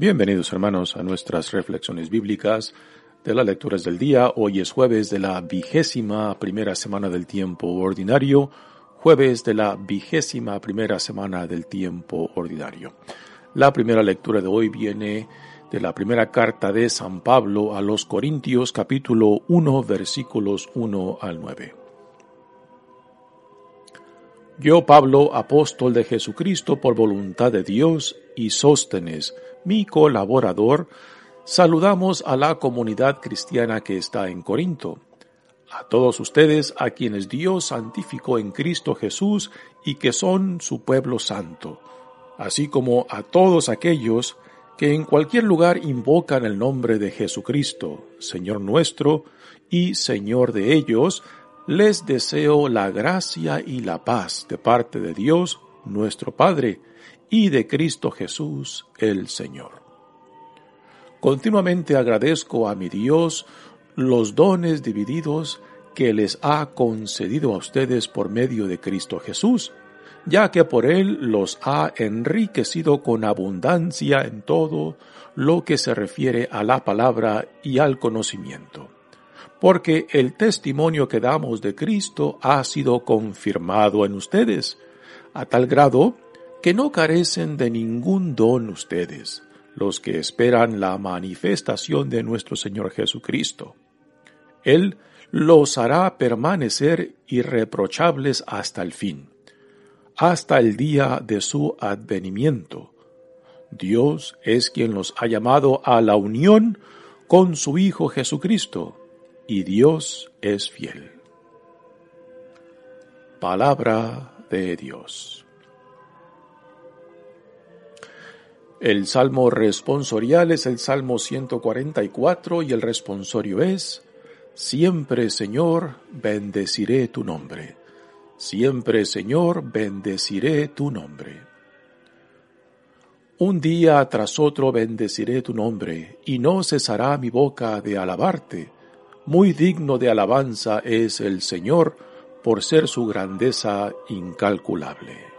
Bienvenidos hermanos a nuestras reflexiones bíblicas de las lecturas del día. Hoy es jueves de la vigésima primera semana del tiempo ordinario, jueves de la vigésima primera semana del tiempo ordinario. La primera lectura de hoy viene de la primera carta de San Pablo a los Corintios capítulo 1 versículos 1 al 9. Yo, Pablo, apóstol de Jesucristo por voluntad de Dios, y Sóstenes, mi colaborador, saludamos a la comunidad cristiana que está en Corinto. A todos ustedes a quienes Dios santificó en Cristo Jesús y que son su pueblo santo, así como a todos aquellos que en cualquier lugar invocan el nombre de Jesucristo, Señor nuestro y Señor de ellos, les deseo la gracia y la paz de parte de Dios, nuestro Padre, y de Cristo Jesús, el Señor. Continuamente agradezco a mi Dios los dones divididos que les ha concedido a ustedes por medio de Cristo Jesús, ya que por Él los ha enriquecido con abundancia en todo lo que se refiere a la palabra y al conocimiento porque el testimonio que damos de Cristo ha sido confirmado en ustedes, a tal grado que no carecen de ningún don ustedes, los que esperan la manifestación de nuestro Señor Jesucristo. Él los hará permanecer irreprochables hasta el fin, hasta el día de su advenimiento. Dios es quien los ha llamado a la unión con su Hijo Jesucristo, y Dios es fiel. Palabra de Dios. El salmo responsorial es el Salmo 144 y el responsorio es, Siempre Señor, bendeciré tu nombre. Siempre Señor, bendeciré tu nombre. Un día tras otro bendeciré tu nombre, y no cesará mi boca de alabarte muy digno de alabanza es el Señor por ser su grandeza incalculable.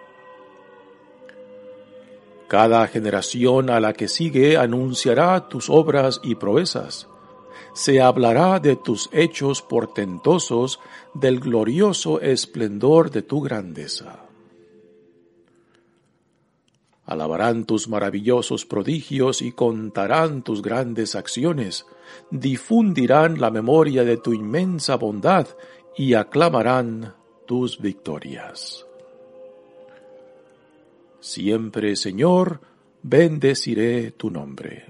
Cada generación a la que sigue anunciará tus obras y proezas. Se hablará de tus hechos portentosos, del glorioso esplendor de tu grandeza. Alabarán tus maravillosos prodigios y contarán tus grandes acciones, difundirán la memoria de tu inmensa bondad y aclamarán tus victorias. Siempre, Señor, bendeciré tu nombre.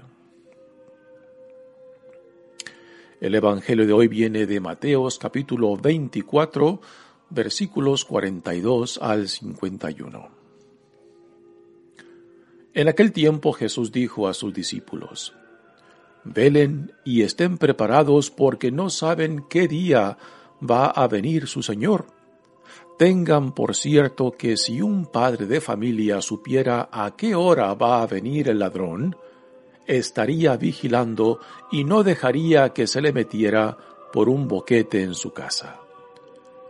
El Evangelio de hoy viene de Mateos capítulo 24, versículos 42 al 51. En aquel tiempo Jesús dijo a sus discípulos, Velen y estén preparados porque no saben qué día va a venir su Señor. Tengan por cierto que si un padre de familia supiera a qué hora va a venir el ladrón, estaría vigilando y no dejaría que se le metiera por un boquete en su casa.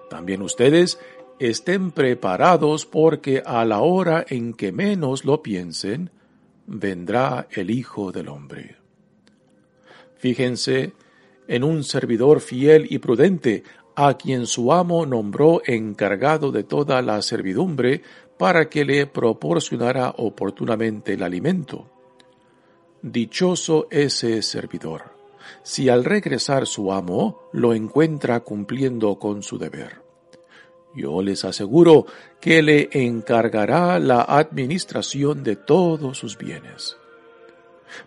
También ustedes estén preparados porque a la hora en que menos lo piensen, vendrá el Hijo del Hombre. Fíjense en un servidor fiel y prudente a quien su amo nombró encargado de toda la servidumbre para que le proporcionara oportunamente el alimento. Dichoso ese servidor, si al regresar su amo lo encuentra cumpliendo con su deber. Yo les aseguro que le encargará la administración de todos sus bienes.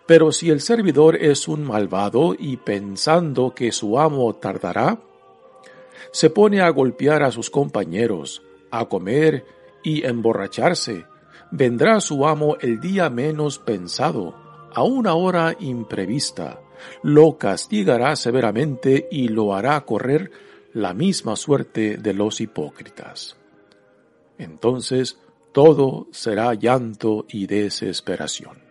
Pero si el servidor es un malvado y pensando que su amo tardará, se pone a golpear a sus compañeros, a comer y emborracharse, vendrá su amo el día menos pensado, a una hora imprevista, lo castigará severamente y lo hará correr la misma suerte de los hipócritas. Entonces todo será llanto y desesperación.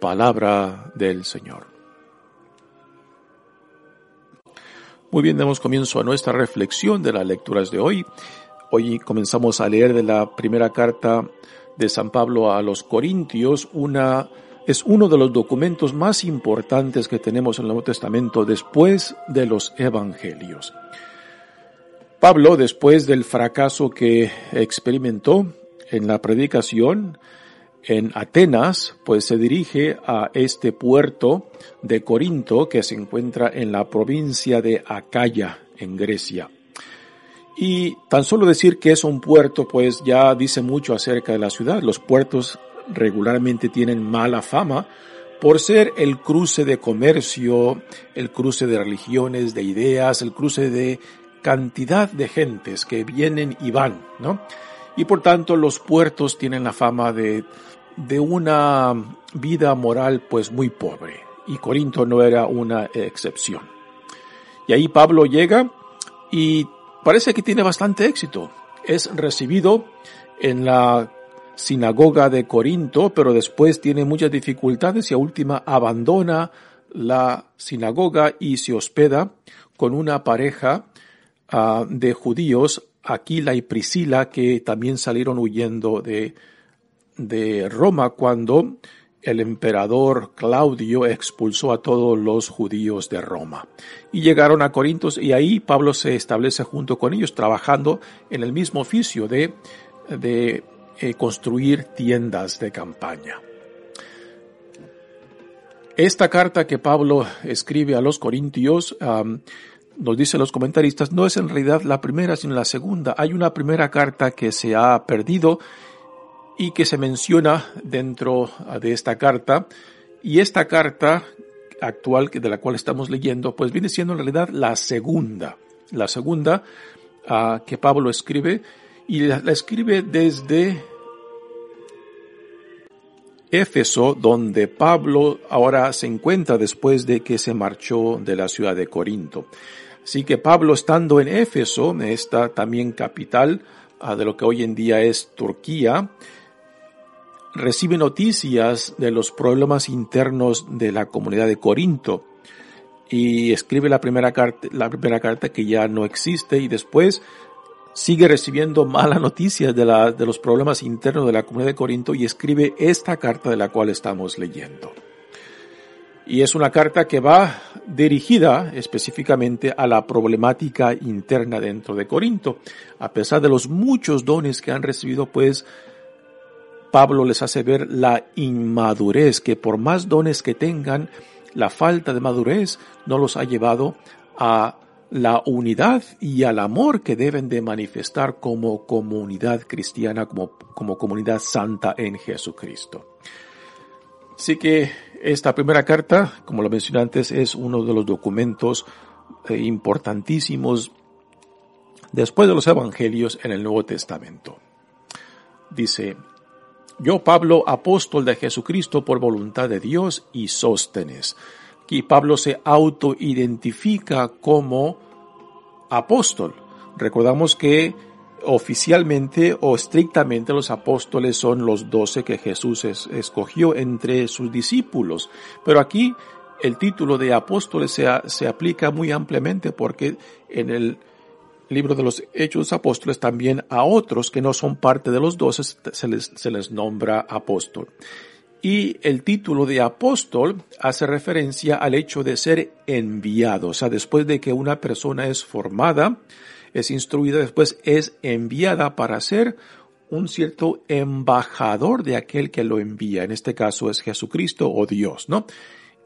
Palabra del Señor. Muy bien, damos comienzo a nuestra reflexión de las lecturas de hoy. Hoy comenzamos a leer de la primera carta de San Pablo a los Corintios, una es uno de los documentos más importantes que tenemos en el Nuevo Testamento después de los Evangelios. Pablo, después del fracaso que experimentó en la predicación en Atenas, pues se dirige a este puerto de Corinto que se encuentra en la provincia de Acaya, en Grecia. Y tan solo decir que es un puerto, pues ya dice mucho acerca de la ciudad. Los puertos regularmente tienen mala fama por ser el cruce de comercio, el cruce de religiones, de ideas, el cruce de cantidad de gentes que vienen y van, ¿no? Y por tanto los puertos tienen la fama de, de una vida moral pues muy pobre. Y Corinto no era una excepción. Y ahí Pablo llega y parece que tiene bastante éxito. Es recibido en la sinagoga de Corinto, pero después tiene muchas dificultades y a última abandona la sinagoga y se hospeda con una pareja uh, de judíos, Aquila y Priscila, que también salieron huyendo de, de Roma cuando el emperador Claudio expulsó a todos los judíos de Roma. Y llegaron a Corintos y ahí Pablo se establece junto con ellos trabajando en el mismo oficio de, de eh, construir tiendas de campaña. Esta carta que Pablo escribe a los Corintios, nos dicen los comentaristas, no es en realidad la primera, sino la segunda. Hay una primera carta que se ha perdido y que se menciona dentro de esta carta. Y esta carta actual de la cual estamos leyendo, pues viene siendo en realidad la segunda. La segunda uh, que Pablo escribe y la, la escribe desde Éfeso, donde Pablo ahora se encuentra después de que se marchó de la ciudad de Corinto. Así que Pablo estando en Éfeso, esta también capital uh, de lo que hoy en día es Turquía, recibe noticias de los problemas internos de la comunidad de Corinto y escribe la primera carta, la primera carta que ya no existe y después sigue recibiendo malas noticias de, la, de los problemas internos de la comunidad de Corinto y escribe esta carta de la cual estamos leyendo. Y es una carta que va dirigida específicamente a la problemática interna dentro de Corinto. A pesar de los muchos dones que han recibido, pues Pablo les hace ver la inmadurez, que por más dones que tengan, la falta de madurez no los ha llevado a la unidad y al amor que deben de manifestar como comunidad cristiana, como, como comunidad santa en Jesucristo. Así que esta primera carta, como lo mencioné antes, es uno de los documentos eh, importantísimos después de los evangelios en el Nuevo Testamento. Dice, yo Pablo, apóstol de Jesucristo por voluntad de Dios y Sóstenes Aquí Pablo se autoidentifica como apóstol. Recordamos que oficialmente o estrictamente los apóstoles son los doce que Jesús escogió entre sus discípulos. Pero aquí el título de apóstoles se, se aplica muy ampliamente porque en el libro de los Hechos Apóstoles también a otros que no son parte de los doce se les, se les nombra apóstol. Y el título de apóstol hace referencia al hecho de ser enviado. O sea, después de que una persona es formada, es instruida, después es enviada para ser un cierto embajador de aquel que lo envía. En este caso es Jesucristo o Dios, ¿no?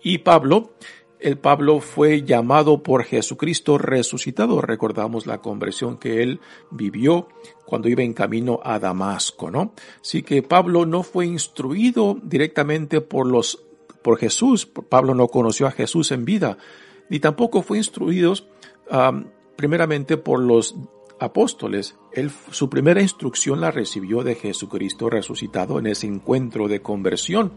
Y Pablo, el Pablo fue llamado por Jesucristo resucitado. Recordamos la conversión que él vivió cuando iba en camino a Damasco, ¿no? Así que Pablo no fue instruido directamente por los, por Jesús. Pablo no conoció a Jesús en vida, ni tampoco fue instruido primeramente por los apóstoles. Su primera instrucción la recibió de Jesucristo resucitado en ese encuentro de conversión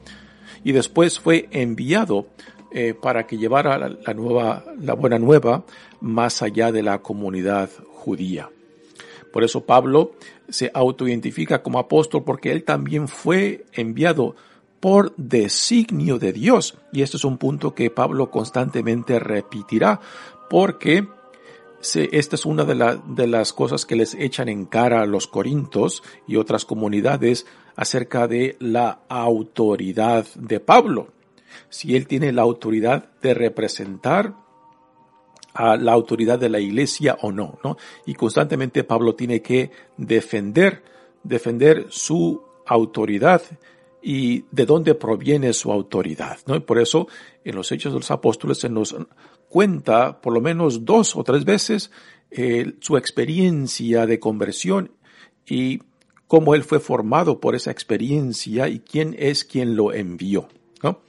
y después fue enviado eh, para que llevara la, nueva, la buena nueva más allá de la comunidad judía. Por eso Pablo se autoidentifica como apóstol porque él también fue enviado por designio de Dios. Y este es un punto que Pablo constantemente repetirá porque esta es una de, de, las cosas que les echan en cara a los corintos y otras comunidades acerca de la autoridad de Pablo. Si él tiene la autoridad de representar a la autoridad de la iglesia o no, ¿no? Y constantemente Pablo tiene que defender, defender su autoridad y de dónde proviene su autoridad, ¿no? Y por eso en los Hechos de los Apóstoles se nos cuenta por lo menos dos o tres veces eh, su experiencia de conversión y cómo él fue formado por esa experiencia y quién es quien lo envió, ¿no?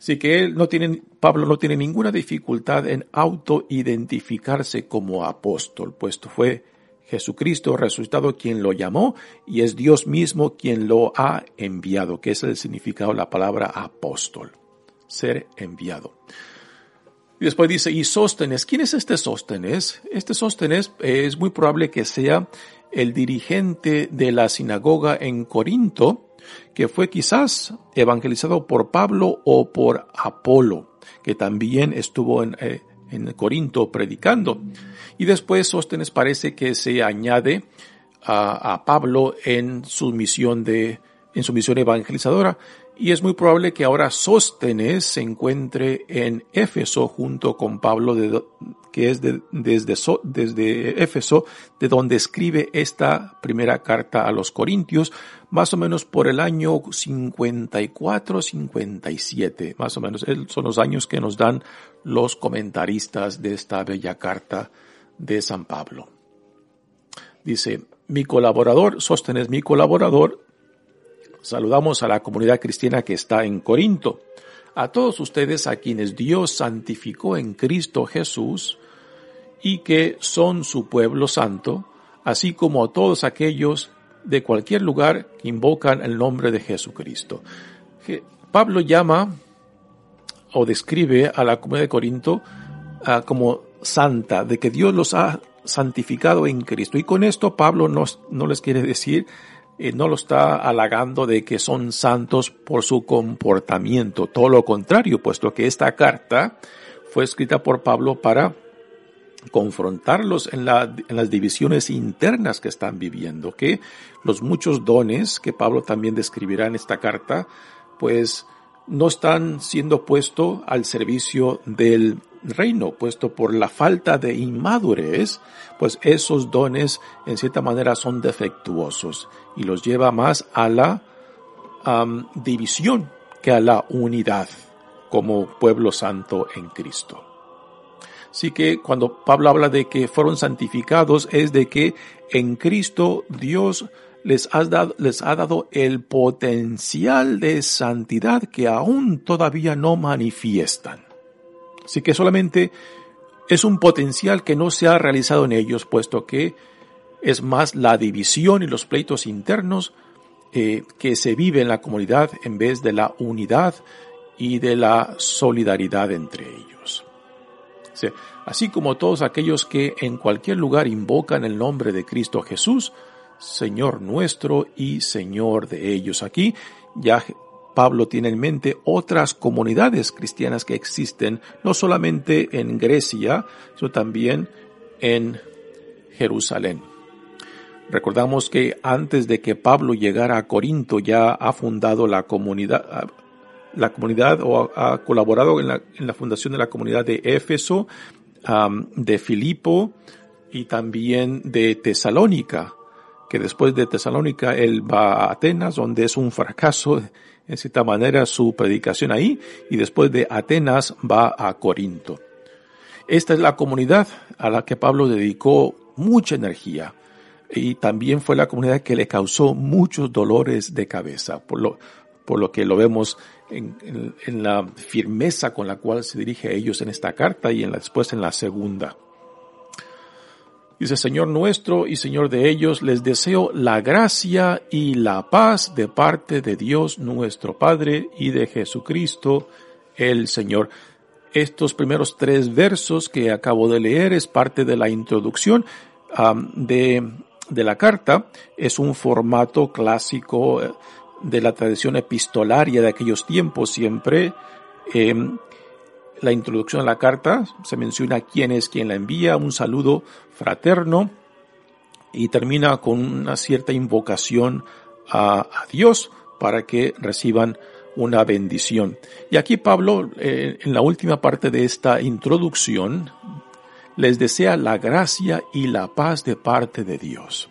Así que él no tiene, Pablo no tiene ninguna dificultad en autoidentificarse como apóstol, puesto fue Jesucristo resucitado quien lo llamó y es Dios mismo quien lo ha enviado, que es el significado de la palabra apóstol, ser enviado. Y después dice, y Sóstenes, ¿quién es este Sóstenes? Este Sóstenes es muy probable que sea el dirigente de la sinagoga en Corinto, que fue quizás evangelizado por Pablo o por Apolo, que también estuvo en, eh, en Corinto predicando. Y después Sóstenes parece que se añade a, a, Pablo en su misión de, en su misión evangelizadora. Y es muy probable que ahora Sóstenes se encuentre en Éfeso junto con Pablo, de, que es de, desde, desde Éfeso, de donde escribe esta primera carta a los Corintios, más o menos por el año 54-57, más o menos. Son los años que nos dan los comentaristas de esta bella carta de San Pablo. Dice, mi colaborador, Sóstenes mi colaborador, Saludamos a la comunidad cristiana que está en Corinto, a todos ustedes a quienes Dios santificó en Cristo Jesús y que son su pueblo santo, así como a todos aquellos de cualquier lugar que invocan el nombre de Jesucristo. Pablo llama o describe a la comunidad de Corinto ah, como santa, de que Dios los ha santificado en Cristo. Y con esto Pablo no, no les quiere decir eh, no lo está halagando de que son santos por su comportamiento, todo lo contrario, puesto que esta carta fue escrita por Pablo para confrontarlos en, en, las divisiones internas que están viviendo, que los muchos dones que Pablo también describirá en esta carta, pues no están siendo puestos al servicio del reino, puesto por la falta de inmadurez, pues esos dones en cierta manera son defectuosos y los lleva más a la división que a la unidad como pueblo santo en Cristo. Así que cuando Pablo habla de que fueron santificados es de que en Cristo Dios les, les ha dado el potencial de santidad que aún todavía no manifiestan. Así que solamente es un potencial que no se ha realizado en ellos, puesto que es más la división y los pleitos internos eh, que se vive en la comunidad en vez de la unidad y de la solidaridad entre ellos. así como todos aquellos que en cualquier lugar invocan el nombre de Cristo Jesús, Señor nuestro y Señor de ellos. Aquí ya Pablo tiene en mente otras comunidades cristianas que existen no solamente en Grecia, sino también en Jerusalén. Recordamos que antes de que Pablo llegara a Corinto ya ha fundado la comunidad, la comunidad o ha, colaborado en la, en la, fundación de la comunidad de Éfeso, de Filipo y también de Tesalónica, que después de Tesalónica él va a Atenas, donde es un fracaso en cierta manera su predicación ahí, y después de Atenas va a Corinto. Esta es la comunidad a la que Pablo dedicó mucha energía y también fue la comunidad que le causó muchos dolores de cabeza, por lo, por lo que lo vemos en, la firmeza con la cual se dirige a ellos en esta carta y en la, después en la segunda. Dice, Señor nuestro y Señor de ellos, les deseo la gracia y la paz de parte de Dios nuestro Padre y de Jesucristo el Señor. Estos primeros tres versos que acabo de leer es parte de la introducción de, de la carta. Es un formato clásico eh, de la tradición epistolaria de aquellos tiempos siempre. Eh, la introducción a la carta se menciona quién es quien la envía, un saludo fraterno y termina con una cierta invocación a, Dios para que reciban una bendición. Y aquí Pablo, eh, en la última parte de esta introducción, les desea la gracia y la paz de parte de Dios.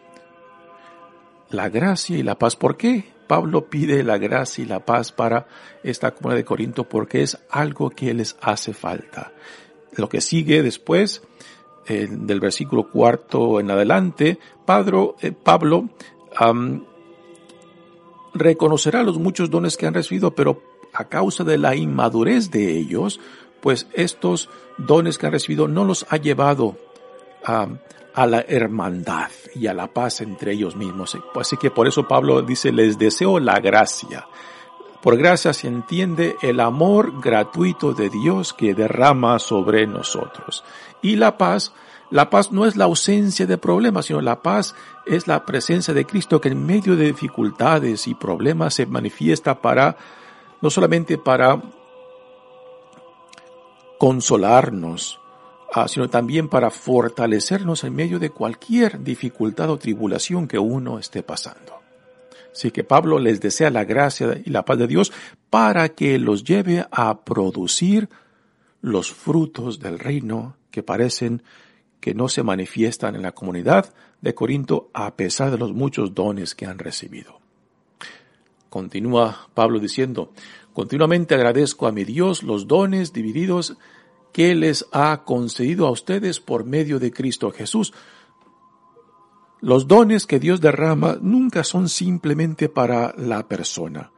La gracia y la paz, ¿por qué? Pablo pide la gracia y la paz para esta comunidad de Corinto porque es algo que les hace falta. Lo que sigue después, del versículo cuarto en adelante, Pablo, eh, Pablo reconocerá los muchos dones que han recibido, pero a causa de la inmadurez de ellos, pues estos dones que han recibido no los ha llevado a, a la hermandad y a la paz entre ellos mismos. Así que por eso Pablo dice, les deseo la gracia. Por gracia se entiende el amor gratuito de Dios que derrama sobre nosotros. Y la paz, la paz no es la ausencia de problemas, sino la paz es la presencia de Cristo que en medio de dificultades y problemas se manifiesta para, no solamente para consolarnos, sino también para fortalecernos en medio de cualquier dificultad o tribulación que uno esté pasando. Así que Pablo les desea la gracia y la paz de Dios para que los lleve a producir los frutos del reino que parecen que no se manifiestan en la comunidad de Corinto a pesar de los muchos dones que han recibido. Continúa Pablo diciendo, continuamente agradezco a mi Dios los dones divididos que les ha concedido a ustedes por medio de Cristo Jesús. Los dones que Dios derrama nunca son simplemente para la persona.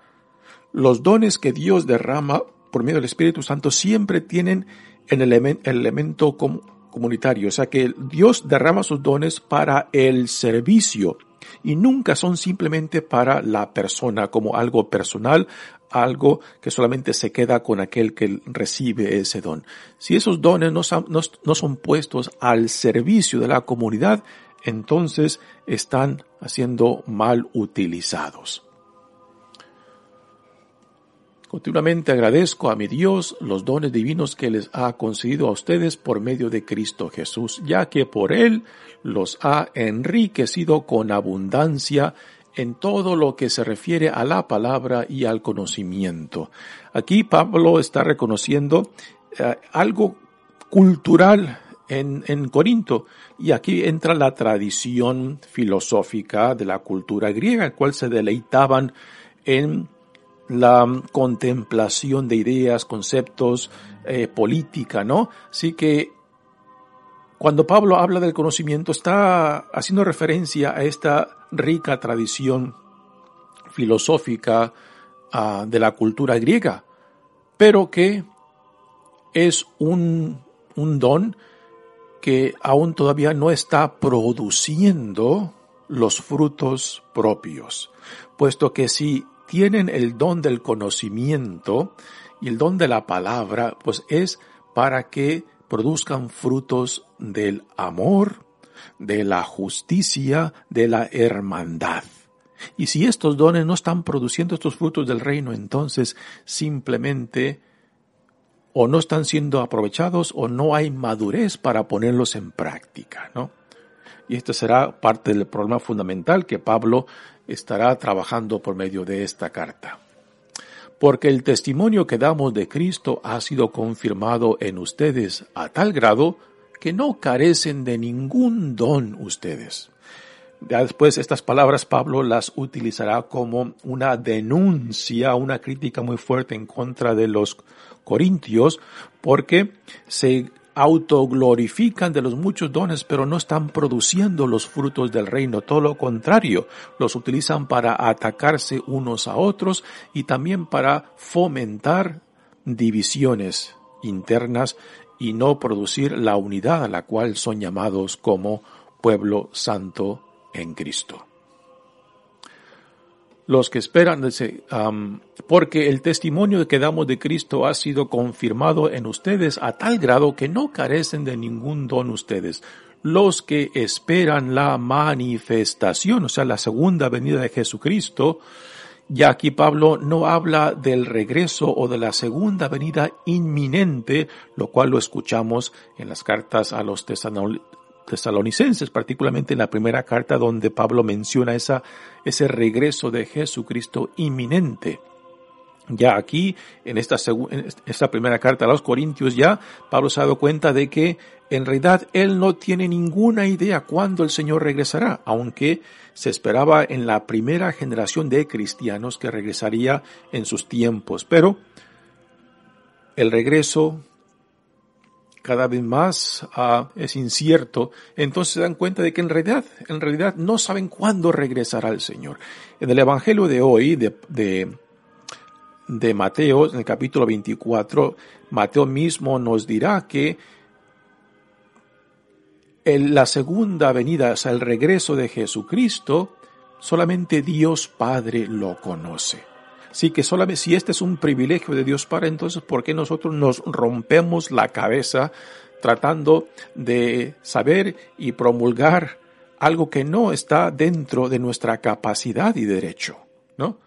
Los dones que Dios derrama por medio del Espíritu Santo siempre tienen el, elemento comunitario, o sea que Dios derrama sus dones para el servicio y nunca son simplemente para la persona como algo personal, algo que solamente se queda con aquel que recibe ese don. Si esos dones no son, puestos al servicio de la comunidad, entonces están siendo mal utilizados. Continuamente agradezco a mi Dios los dones divinos que les ha concedido a ustedes por medio de Cristo Jesús, ya que por Él los ha enriquecido con abundancia en todo lo que se refiere a la palabra y al conocimiento. Aquí Pablo está reconociendo eh, algo cultural en, en, Corinto y aquí entra la tradición filosófica de la cultura griega, el cual se deleitaban en la contemplación de ideas, conceptos, eh, política, ¿no? Así que cuando Pablo habla del conocimiento está haciendo referencia a esta rica tradición filosófica ah, de la cultura griega, pero que es un, un don que aún todavía no está produciendo los frutos propios, puesto que si tienen el don del conocimiento y el don de la palabra, pues es para que produzcan frutos del amor, de la justicia, de la hermandad. Y si estos dones no están produciendo estos frutos del reino, entonces simplemente o no están siendo aprovechados o no hay madurez para ponerlos en práctica, ¿no? Y esto será parte del problema fundamental que Pablo estará trabajando por medio de esta carta. porque el testimonio que damos de Cristo ha sido confirmado en ustedes a tal grado que no carecen de ningún don ustedes. después estas palabras Pablo las utilizará como una denuncia, una crítica muy fuerte en contra de los corintios, porque se autoglorifican de los muchos dones, pero no están produciendo los frutos del reino. Todo lo contrario, los utilizan para atacarse unos a otros y también para fomentar divisiones internas y no producir la unidad a la cual son llamados como pueblo santo en Cristo los que esperan, porque el testimonio que damos de Cristo ha sido confirmado en ustedes a tal grado que no carecen de ningún don ustedes. Los que esperan la manifestación, o sea, la segunda venida de Jesucristo, ya aquí Pablo no habla del regreso o de la segunda venida inminente, lo cual lo escuchamos en las cartas a los tesalonicenses, particularmente en la primera carta donde Pablo menciona ese regreso de Jesucristo inminente. Ya aquí, en esta, en esta primera carta a los Corintios, ya Pablo se ha dado cuenta de que en realidad él no tiene ninguna idea cuándo el Señor regresará, aunque se esperaba en la primera generación de cristianos que regresaría en sus tiempos. Pero el regreso cada vez más uh, es incierto, entonces se dan cuenta de que en realidad, en realidad no saben cuándo regresará el Señor. En el Evangelio de hoy, de, de, de Mateo, en el capítulo 24, Mateo mismo nos dirá que la segunda venida, o el regreso de Jesucristo, solamente Dios Padre lo conoce. Sí, que solamente si este es un privilegio de Dios para entonces, ¿por qué nosotros nos rompemos la cabeza tratando de saber y promulgar algo que no está dentro de nuestra capacidad y derecho, ¿no?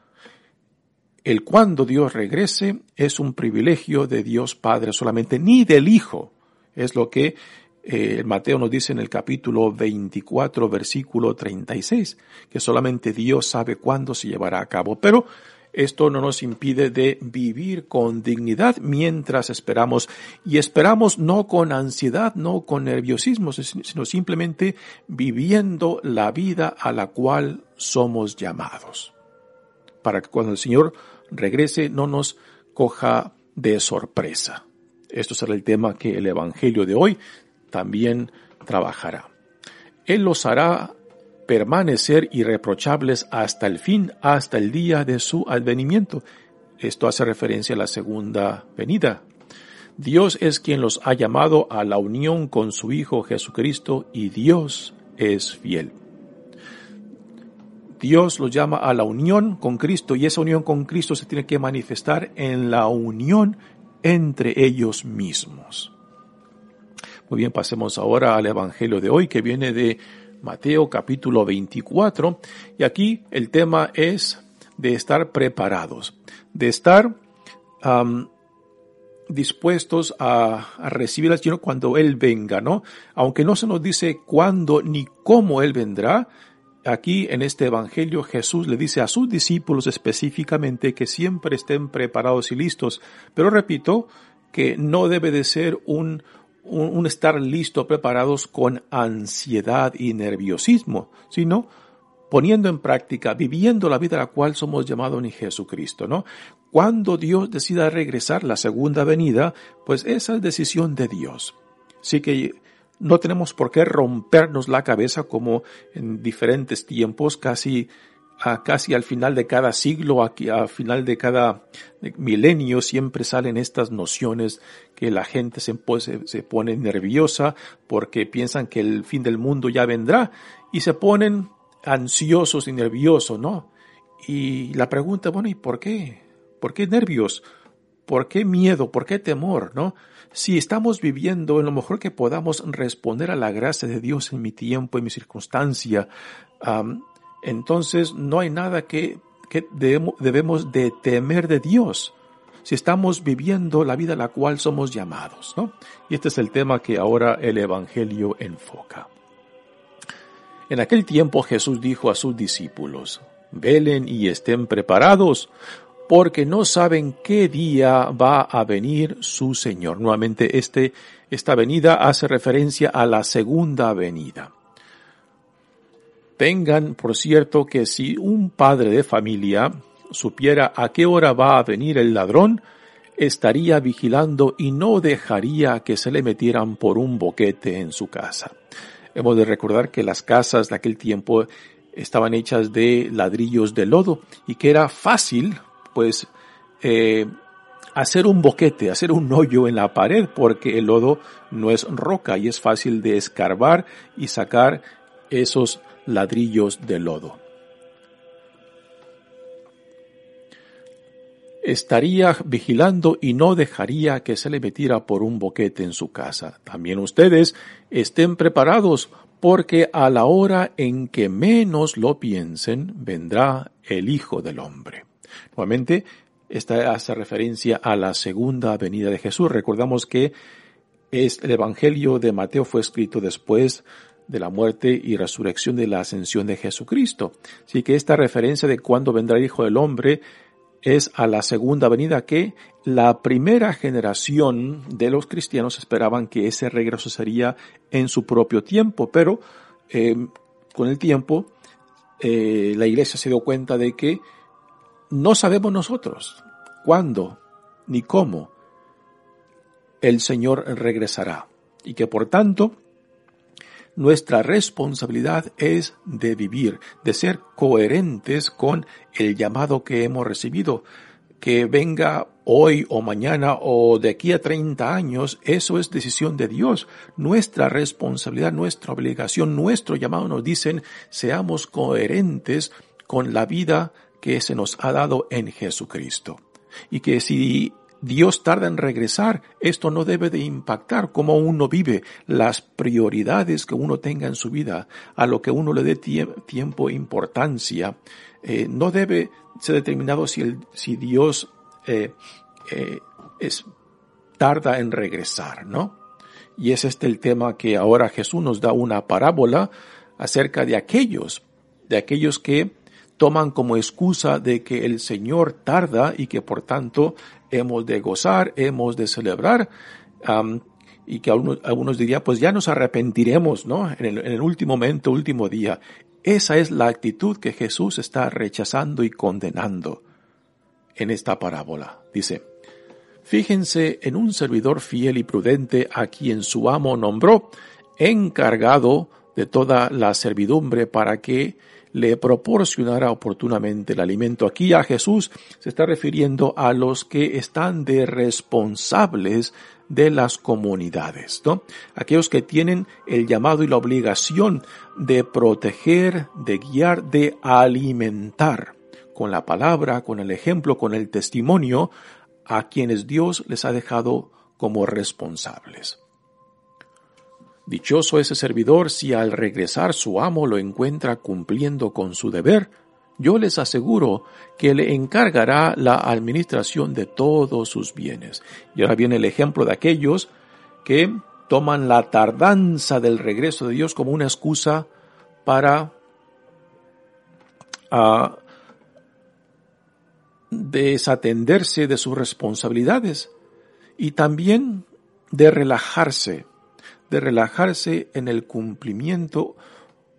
El cuando Dios regrese es un privilegio de Dios Padre solamente, ni del Hijo. Es lo que eh, Mateo nos dice en el capítulo 24, versículo 36, que solamente Dios sabe cuándo se llevará a cabo. Pero esto no nos impide de vivir con dignidad mientras esperamos y esperamos no con ansiedad, no con nerviosismo, sino simplemente viviendo la vida a la cual somos llamados. Para que cuando el Señor regrese no nos coja de sorpresa. Esto será el tema que el Evangelio de hoy también trabajará. Él los hará permanecer irreprochables hasta el fin, hasta el día de su advenimiento. Esto hace referencia a la segunda venida. Dios es quien los ha llamado a la unión con su Hijo Jesucristo y Dios es fiel. Dios los llama a la unión con Cristo y esa unión con Cristo se tiene que manifestar en la unión entre ellos mismos. Muy bien, pasemos ahora al Evangelio de hoy que viene de Mateo capítulo 24. Y aquí el tema es de estar preparados, de estar dispuestos a, recibir al Señor cuando Él venga, ¿no? Aunque no se nos dice cuándo ni cómo Él vendrá, aquí en este Evangelio Jesús le dice a sus discípulos específicamente que siempre estén preparados y listos. Pero repito, que no debe de ser un, un, estar listo, preparados con ansiedad y nerviosismo, sino poniendo en práctica, viviendo la vida a la cual somos llamados en Jesucristo, ¿no? Cuando Dios decida regresar la segunda venida, pues esa es decisión de Dios. Así que no tenemos por qué rompernos la cabeza como en diferentes tiempos, casi a casi al final de cada siglo, aquí a final de cada milenio, siempre salen estas nociones que la gente se, se, pone nerviosa porque piensan que el fin del mundo ya vendrá y se ponen ansiosos y nerviosos, ¿no? Y la pregunta, bueno, ¿y por qué? ¿Por qué nervios? ¿Por qué miedo? ¿Por qué temor? ¿No? Si estamos viviendo en lo mejor que podamos responder a la gracia de Dios en mi tiempo, en mi circunstancia, entonces no hay nada que, debemos, de temer de Dios si estamos viviendo la vida a la cual somos llamados, ¿no? Y este es el tema que ahora el Evangelio enfoca. En aquel tiempo Jesús dijo a sus discípulos, velen y estén preparados, porque no saben qué día va a venir su Señor. Nuevamente, este, esta venida hace referencia a la segunda venida. Tengan, por cierto, que si un padre de familia supiera a qué hora va a venir el ladrón, estaría vigilando y no dejaría que se le metieran por un boquete en su casa. Hemos de recordar que las casas de aquel tiempo estaban hechas de ladrillos de lodo y que era fácil, pues, eh, hacer un boquete, hacer un hoyo en la pared, porque el lodo no es roca y es fácil de escarbar y sacar esos ladrillos de lodo. Estaría vigilando y no dejaría que se le metiera por un boquete en su casa. También ustedes estén preparados porque a la hora en que menos lo piensen vendrá el Hijo del Hombre. Nuevamente, esta hace referencia a la segunda venida de Jesús. Recordamos que el Evangelio de Mateo fue escrito después de la muerte y resurrección de la ascensión de Jesucristo. Así que esta referencia de cuándo vendrá el Hijo del Hombre es a la segunda venida que la primera generación de los cristianos esperaban que ese regreso sería en su propio tiempo, pero eh, con el tiempo eh, la iglesia se dio cuenta de que no sabemos nosotros cuándo ni cómo el Señor regresará y que por tanto nuestra responsabilidad es de vivir, de ser coherentes con el llamado que hemos recibido. Que venga hoy o mañana o de aquí a 30 años, eso es decisión de Dios. Nuestra responsabilidad, nuestra obligación, nuestro llamado nos dicen, seamos coherentes con la vida que se nos ha dado en Jesucristo. Y que si Dios tarda en regresar, esto no debe de impactar cómo uno vive, las prioridades que uno tenga en su vida, a lo que uno le dé tiempo e importancia. Eh, no debe ser determinado si, Dios eh, eh, es, tarda en regresar, ¿no? Y es este el tema que ahora Jesús nos da una parábola acerca de aquellos, de aquellos que toman como excusa de que el Señor tarda y que por tanto hemos de gozar, hemos de celebrar, y que algunos, algunos, dirían, pues ya nos arrepentiremos, ¿no? En el, en el último momento, último día. Esa es la actitud que Jesús está rechazando y condenando en esta parábola. Dice, fíjense en un servidor fiel y prudente a quien su amo nombró encargado de toda la servidumbre para que le proporcionará oportunamente el alimento. Aquí a Jesús se está refiriendo a los que están de responsables de las comunidades, ¿no? Aquellos que tienen el llamado y la obligación de proteger, de guiar, de alimentar con la palabra, con el ejemplo, con el testimonio a quienes Dios les ha dejado como responsables. Dichoso ese servidor si al regresar su amo lo encuentra cumpliendo con su deber. Yo les aseguro que le encargará la administración de todos sus bienes. Y ahora viene el ejemplo de aquellos que toman la tardanza del regreso de Dios como una excusa para ah, desatenderse de sus responsabilidades y también de relajarse de relajarse en el cumplimiento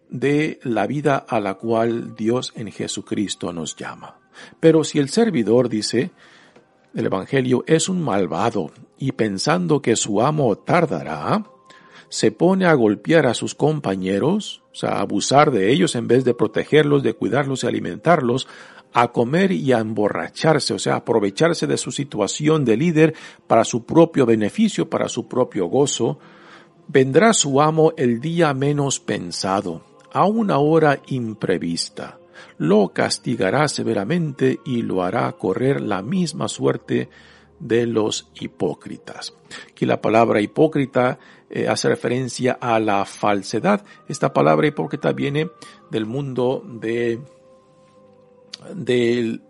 de la vida a la cual Dios en Jesucristo nos llama. Pero si el servidor dice, el Evangelio es un malvado y pensando que su amo tardará, se pone a golpear a sus compañeros, o sea, a abusar de ellos en vez de protegerlos, de cuidarlos y alimentarlos, a comer y a emborracharse, o sea, aprovecharse de su situación de líder para su propio beneficio, para su propio gozo, Vendrá su amo el día menos pensado, a una hora imprevista. Lo castigará severamente y lo hará correr la misma suerte de los hipócritas. Aquí la palabra hipócrita eh, hace referencia a la falsedad. Esta palabra hipócrita viene del mundo de, del,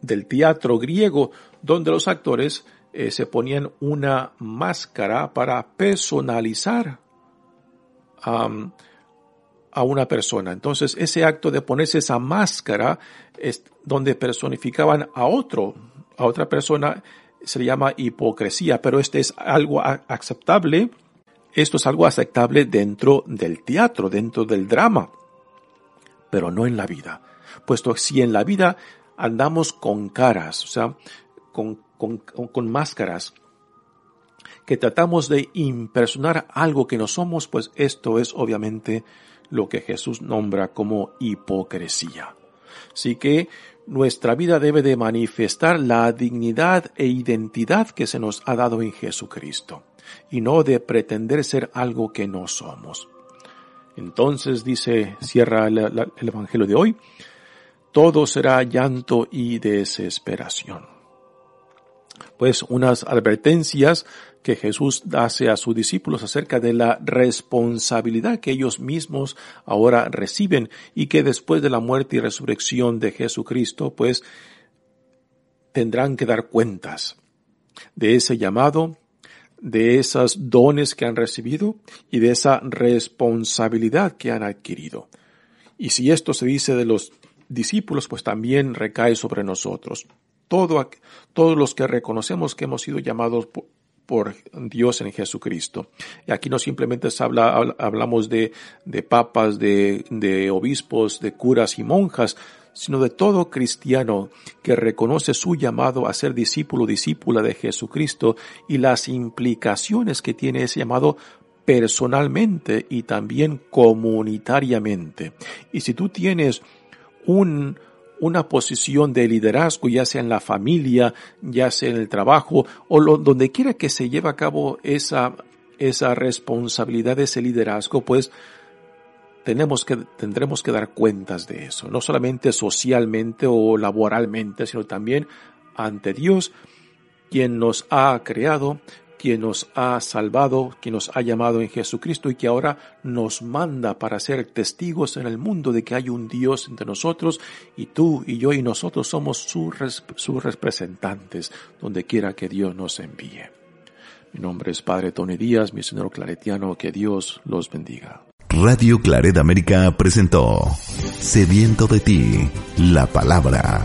del teatro griego, donde los actores eh, se ponían una máscara para personalizar a una persona. Entonces, ese acto de ponerse esa máscara es donde personificaban a otro, a otra persona, se le llama hipocresía, pero este es algo aceptable. Esto es algo aceptable dentro del teatro, dentro del drama, pero no en la vida. Puesto que si en la vida andamos con caras, o sea, con, con, máscaras, que tratamos de impersonar algo que no somos, pues esto es obviamente lo que Jesús nombra como hipocresía. Así que nuestra vida debe de manifestar la dignidad e identidad que se nos ha dado en Jesucristo y no de pretender ser algo que no somos. Entonces dice, cierra el Evangelio de hoy, todo será llanto y desesperación. Pues unas advertencias que Jesús hace a sus discípulos acerca de la responsabilidad que ellos mismos ahora reciben y que después de la muerte y resurrección de Jesucristo, pues tendrán que dar cuentas de ese llamado, de esos dones que han recibido y de esa responsabilidad que han adquirido. Y si esto se dice de los discípulos, pues también recae sobre nosotros. Todo, todos los que reconocemos que hemos sido llamados por Dios en Jesucristo. Y aquí no simplemente habla, hablamos de, de papas, de, de obispos, de curas y monjas, sino de todo cristiano que reconoce su llamado a ser discípulo, discípula de Jesucristo y las implicaciones que tiene ese llamado personalmente y también comunitariamente. Y si tú tienes un, una posición de liderazgo, ya sea en la familia, ya sea en el trabajo, o donde quiera que se lleve a cabo esa, esa responsabilidad, ese liderazgo, pues tenemos que, tendremos que dar cuentas de eso, no solamente socialmente o laboralmente, sino también ante Dios, quien nos ha creado, quien nos ha salvado, quien nos ha llamado en Jesucristo y que ahora nos manda para ser testigos en el mundo de que hay un Dios entre nosotros y tú y yo y nosotros somos sus, representantes donde quiera que Dios nos envíe. Mi nombre es Padre Tony Díaz, misionero claretiano, que Dios los bendiga. Radio Claret América presentó Sediento de ti, la palabra